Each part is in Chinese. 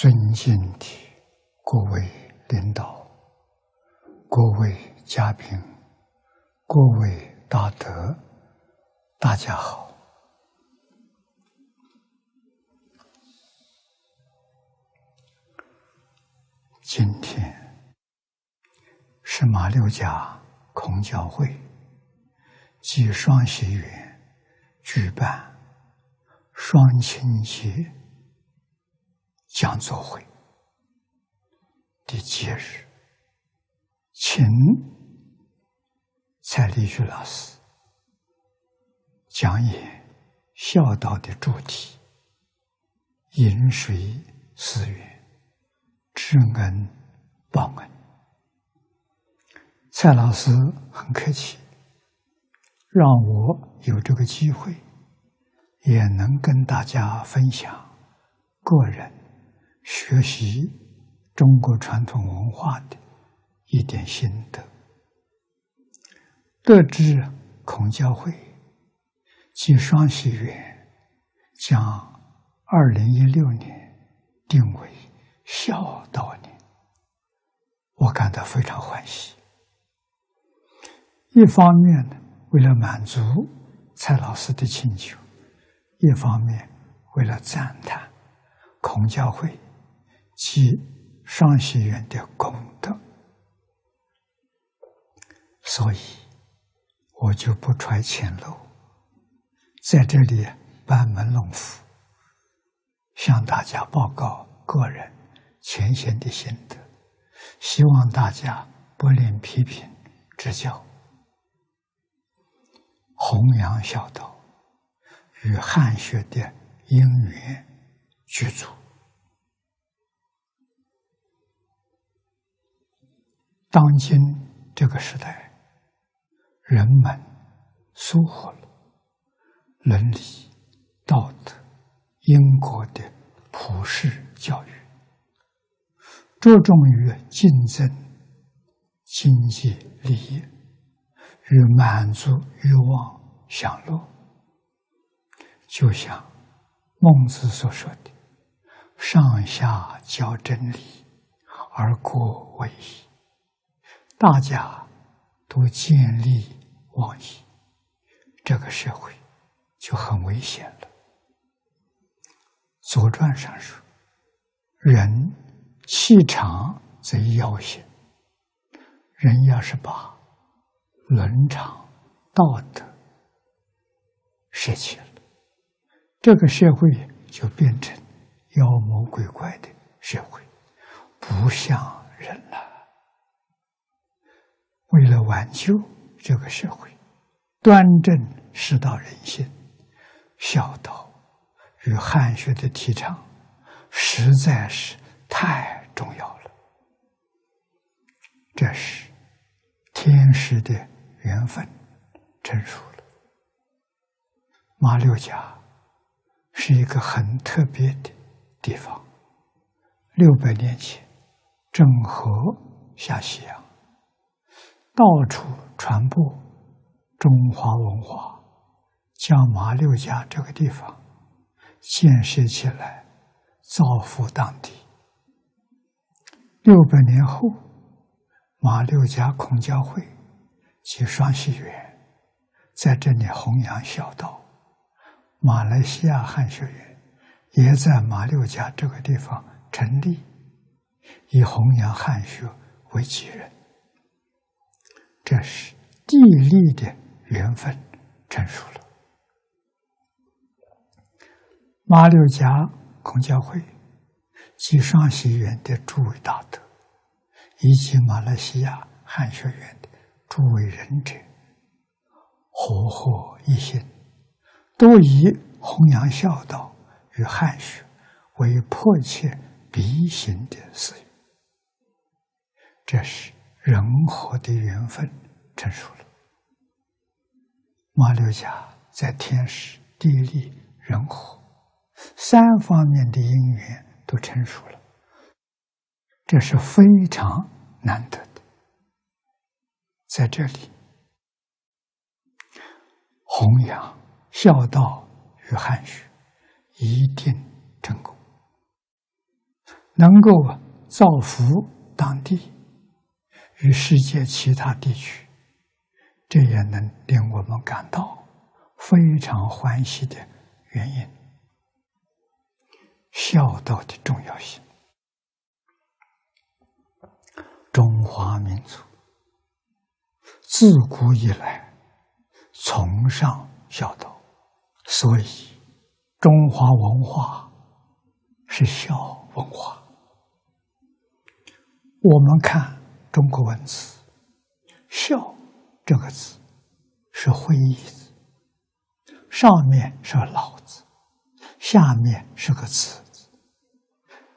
尊敬的各位领导、各位嘉宾、各位大德，大家好！今天是马六甲孔教会暨双喜园举办双清节。讲座会的节日，请蔡立旭老师讲演孝道的主题：饮水思源，知恩报恩。蔡老师很客气，让我有这个机会，也能跟大家分享个人。学习中国传统文化的一点心得，得知孔教会及双喜园将二零一六年定为孝道年，我感到非常欢喜。一方面呢，为了满足蔡老师的请求；一方面为了赞叹孔教会。及双喜园的功德，所以我就不揣前漏，在这里班门弄斧，向大家报告个人浅显的心得，希望大家不吝批评指教，弘扬孝道与汉学的因缘具足。当今这个时代，人们疏忽了伦理、道德、因果的普世教育，着重于竞争、经济利益与满足欲望享乐，就像孟子所说的：“上下交真理，而过为一。”大家都见利忘义，这个社会就很危险了。《左传》上说：“人气长则妖邪。”人要是把伦常道德舍弃了，这个社会就变成妖魔鬼怪的社会，不像人了。为了挽救这个社会，端正世道人心，孝道与汉学的提倡实在是太重要了。这是天时的缘分成熟了。马六甲是一个很特别的地方，六百年前郑和下西洋。到处传播中华文化，将马六甲这个地方建设起来，造福当地。六百年后，马六甲孔教会及双喜园在这里弘扬孝道，马来西亚汉学院也在马六甲这个地方成立，以弘扬汉学为己任。这是地利的缘分成熟了。马六甲孔教会及上西园的诸位大德，以及马来西亚汉学院的诸位仁者，合合一心，都以弘扬孝道与汉学为迫切必行的事业。这是。人和的缘分成熟了，马六甲在天时、地利、人和三方面的因缘都成熟了，这是非常难得的。在这里，弘扬孝道与汉学一定成功。能够造福当地与世界其他地区，这也能令我们感到非常欢喜的原因。孝道的重要性，中华民族自古以来崇尚孝道，所以中华文化是孝文化。我们看中国文字，“孝”这个字是会意字，上面是老字，下面是个子。字。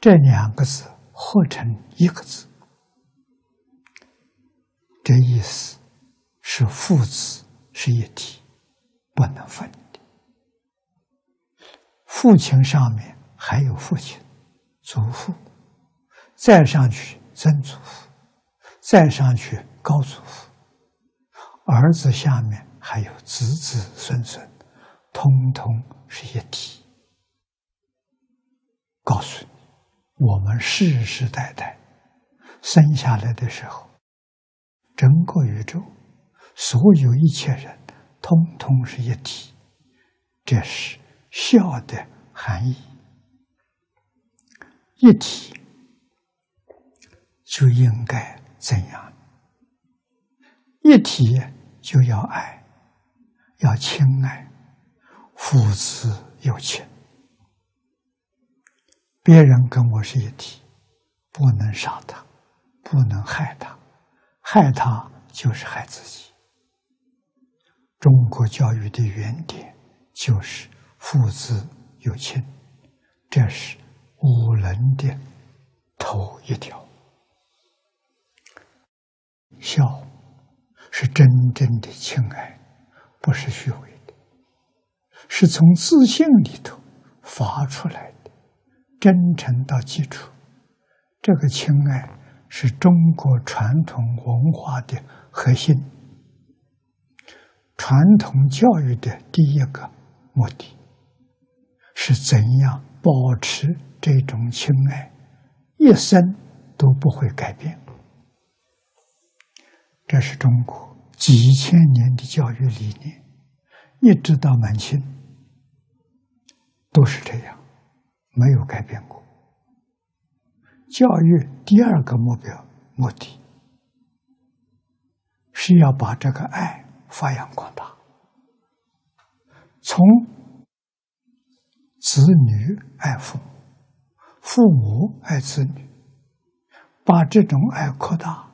这两个字合成一个字，这意思是父子是一体，不能分的。父亲上面还有父亲、祖父，再上去曾祖父，再上去高祖父，儿子下面还有子子孙孙，通通是一体。告诉你。我们世世代代生下来的时候，整个宇宙所有一切人，通通是一体，这是孝的含义。一体就应该怎样？一体就要爱，要亲爱，父子有情。别人跟我是一体，不能杀他，不能害他，害他就是害自己。中国教育的原点就是父子有亲，这是五伦的头一条。孝是真正的亲爱，不是虚伪的，是从自信里头发出来的。真诚到基础，这个亲爱是中国传统文化的核心，传统教育的第一个目的，是怎样保持这种亲爱，一生都不会改变。这是中国几千年的教育理念，一直到满清都是这样。没有改变过。教育第二个目标目的，是要把这个爱发扬光大，从子女爱父母，父母爱子女，把这种爱扩大，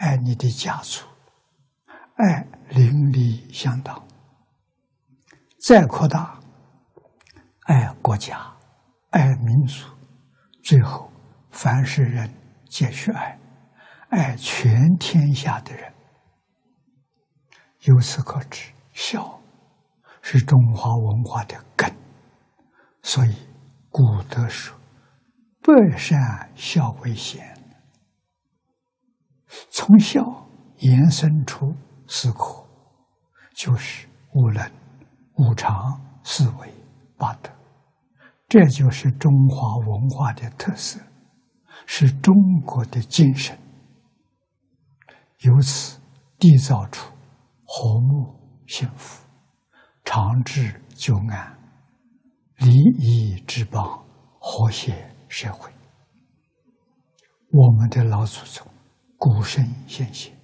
爱你的家族，爱邻里乡党，再扩大，爱国家。爱民族，最后凡是人皆去爱，爱全天下的人。由此可知，孝是中华文化的根。所以古德说：“百善孝为先。”从孝延伸出四科，就是五伦、五常、四维、八德。这就是中华文化的特色，是中国的精神。由此缔造出和睦、幸福、长治久安、礼仪之邦、和谐社会。我们的老祖宗古圣先贤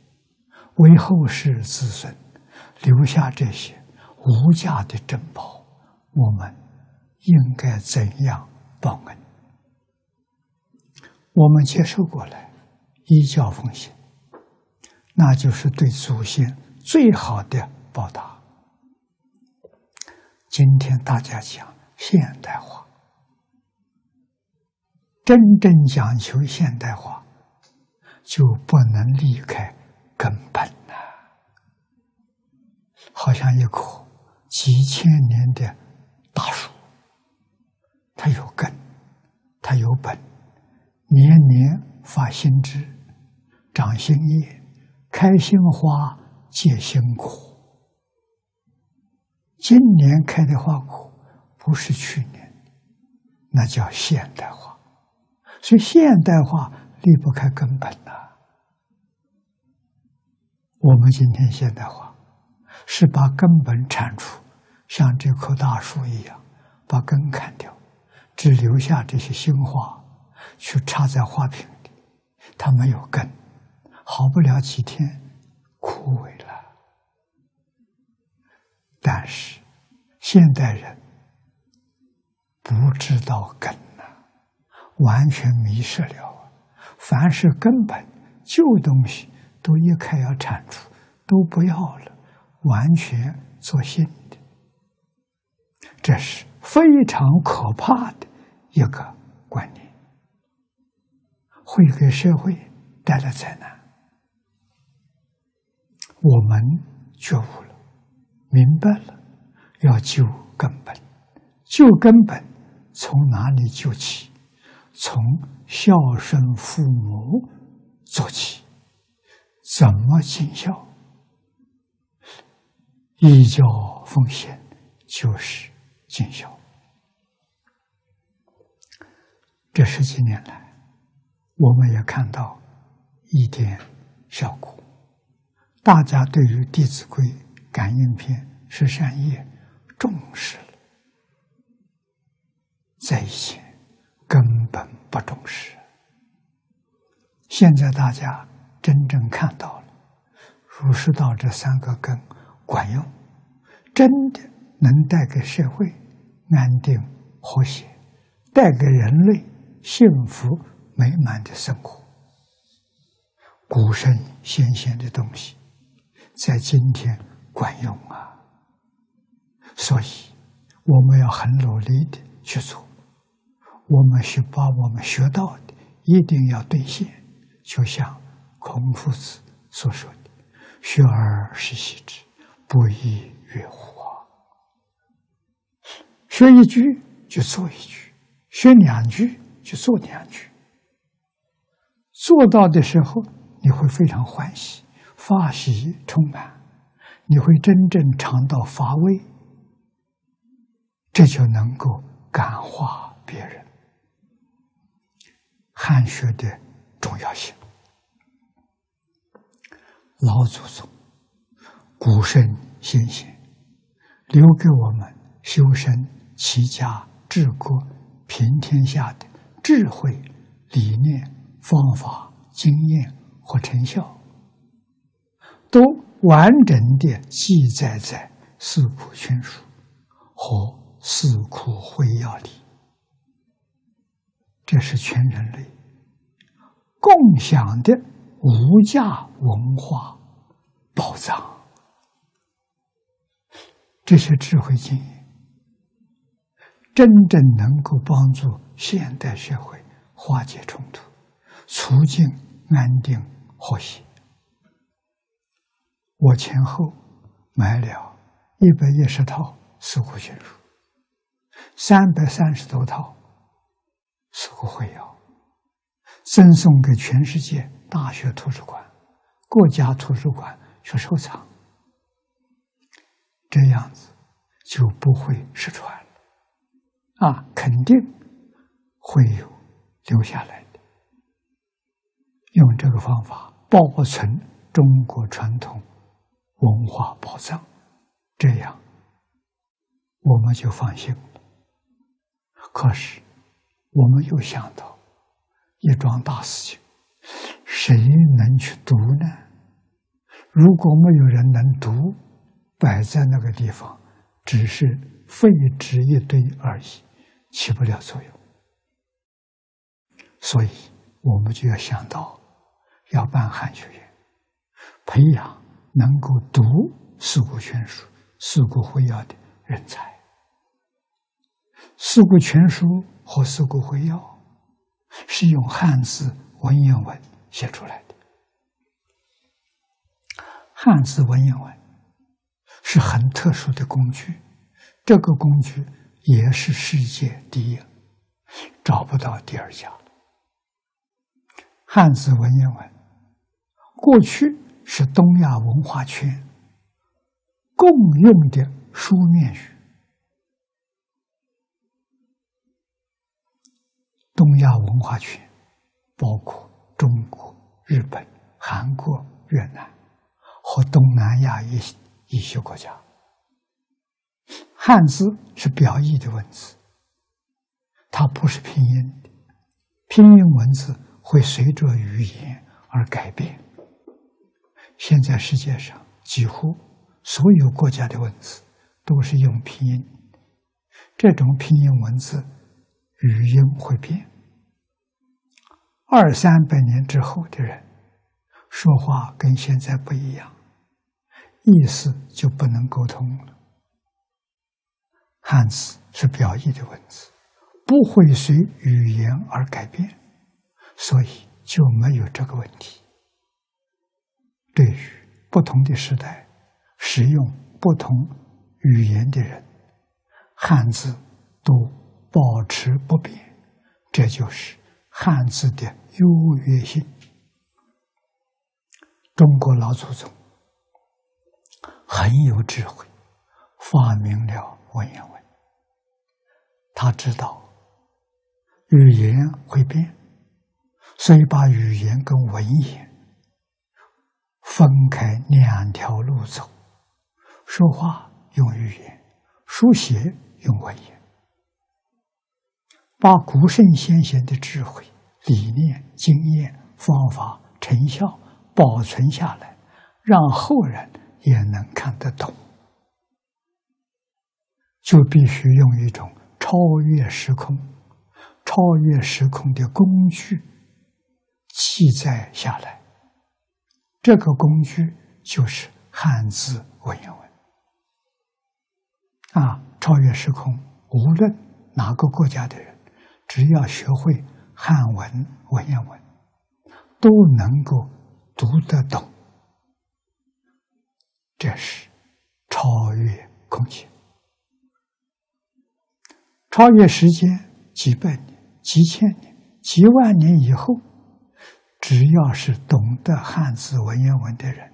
为后世子孙留下这些无价的珍宝，我们。应该怎样报恩？我们接受过来，依教奉行，那就是对祖先最好的报答。今天大家讲现代化，真正讲求现代化，就不能离开根本了。好像一棵几千年的大树。它有根，它有本，年年发新枝，长新叶，开新花，结新果。今年开的花果不是去年，那叫现代化。所以现代化离不开根本呐。我们今天现代化是把根本铲除，像这棵大树一样，把根砍掉，只留下这些新花，去插在花瓶里，它没有根，好不了几天，枯萎了。但是现代人不知道根呐，完全迷失了。凡是根本旧东西。都一开要铲除，都不要了，完全做新的，这是非常可怕的一个观念，会给社会带来灾难。我们觉悟了，明白了，要救根本，救根本从哪里救起？从孝顺父母做起。怎么尽孝？依教奉献就是尽孝。这十几年来，我们也看到一点效果。大家对于《弟子规》感应篇十善业重视了，在一起根本不重视，现在大家。真正看到了，儒释道这三个根管用，真的能带给社会安定和谐，带给人类幸福美满的生活。古圣先贤的东西，在今天管用啊！所以我们要很努力的去做，我们需把我们学到的一定要兑现，就像。孔夫子所说的“学而时习之，不亦说乎”学一句就做一句，学两句就做两句。做到的时候，你会非常欢喜，发喜充满，你会真正尝到乏味，这就能够感化别人。汉学的重要性。老祖宗、古圣先贤留给我们修身、齐家、治国、平天下的智慧、理念、方法、经验和成效，都完整的记载在《四库全书》和《四库会要》里。这是全人类共享的。无价文化宝藏，这些智慧经验，真正能够帮助现代社会化解冲突、促进安定和谐。我前后买了一百一十套《四库全书》，三百三十多套《四库会要》，赠送给全世界。大学图书馆、国家图书馆去收藏，这样子就不会失传了。啊，肯定会有留下来的。用这个方法保存中国传统文化宝藏，这样我们就放心了。可是，我们又想到一桩大事情。谁能去读呢？如果没有人能读，摆在那个地方，只是废纸一堆而已，起不了作用。所以，我们就要想到，要办汉学院，培养能够读《四库全书》《四库会要》的人才。《四库全书》和《四库会要》是用汉字文言文。写出来的汉字文言文是很特殊的工具，这个工具也是世界第一，找不到第二家。汉字文言文过去是东亚文化圈共用的书面语，东亚文化圈包括中国、日本、韩国、越南和东南亚一些一些国家，汉字是表意的文字，它不是拼音的，拼音文字会随着语言而改变。现在世界上几乎所有国家的文字都是用拼音，这种拼音文字语音会变。二三百年之后的人说话跟现在不一样，意思就不能沟通了。汉字是表意的文字，不会随语言而改变，所以就没有这个问题。对于不同的时代使用不同语言的人，汉字都保持不变，这就是。汉字的优越性，中国老祖宗很有智慧，发明了文言文。他知道语言会变，所以把语言跟文言分开两条路走：说话用语言，书写用文言。把古圣先贤的智慧、理念、经验、方法、成效保存下来，让后人也能看得懂，就必须用一种超越时空、超越时空的工具记载下来。这个工具就是汉字文言文。啊，超越时空，无论哪个国家的人。只要学会汉文文言文，都能够读得懂。这是超越空间、超越时间，几百年、几千年、几万年以后，只要是懂得汉字文言文的人，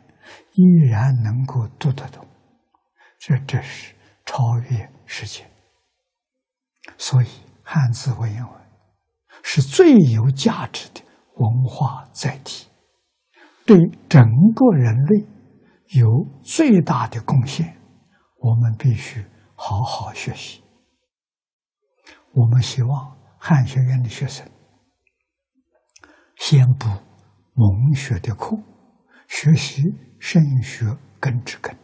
依然能够读得懂。这这是超越时间，所以。汉字文言文是最有价值的文化载体，对整个人类有最大的贡献。我们必须好好学习。我们希望汉学院的学生先补蒙学的课，学习圣学根之根，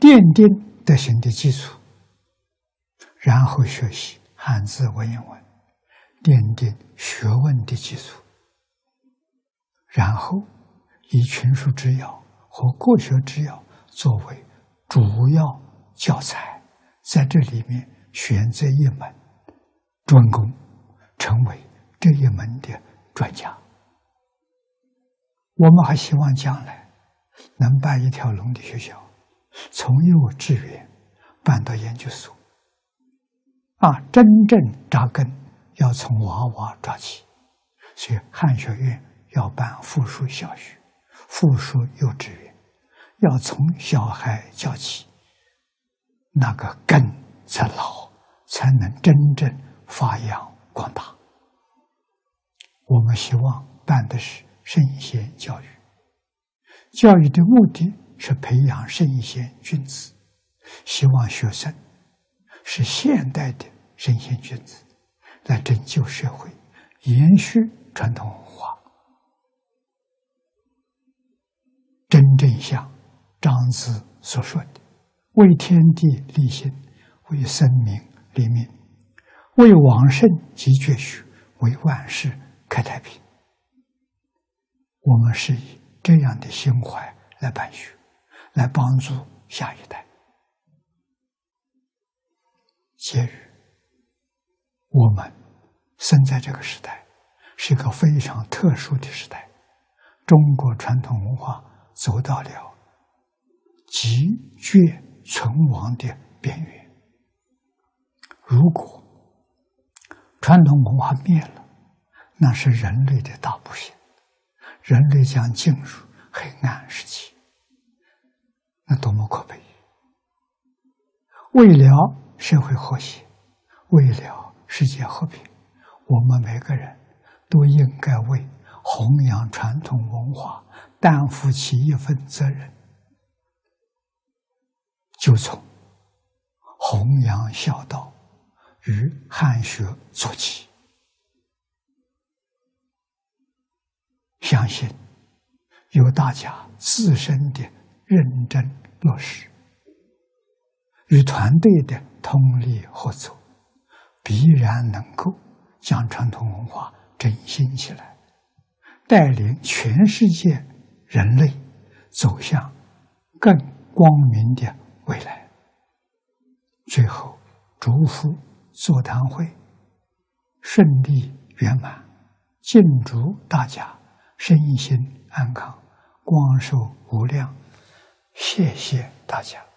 奠定德行的基础，然后学习。汉字文言文奠定学问的基础，然后以群书之要和国学之要作为主要教材，在这里面选择一门专攻，成为这一门的专家。我们还希望将来能办一条龙的学校，从幼稚园办到研究所。啊，真正扎根要从娃娃抓起，所以汉学院要办附属小学、附属幼稚园，要从小孩教起，那个根才牢，才能真正发扬光大。我们希望办的是圣贤教育，教育的目的是培养圣贤君子，希望学生是现代的。圣贤君子来拯救社会，延续传统文化，真正像庄子所说的：“为天地立心，为生民立命，为往圣继绝学，为万世开太平。”我们是以这样的心怀来办学，来帮助下一代。节日。我们生在这个时代，是一个非常特殊的时代。中国传统文化走到了极绝存亡的边缘。如果传统文化灭了，那是人类的大不幸，人类将进入黑暗时期。那多么可悲！为了社会和谐，为了。世界和平，我们每个人都应该为弘扬传统文化担负起一份责任，就从弘扬孝道与汉学做起。相信有大家自身的认真落实，与团队的通力合作，必然能够将传统文化振兴起来，带领全世界人类走向更光明的未来。最后，祝福座谈会顺利圆满，敬祝大家。身心安康，光寿无量。谢谢大家。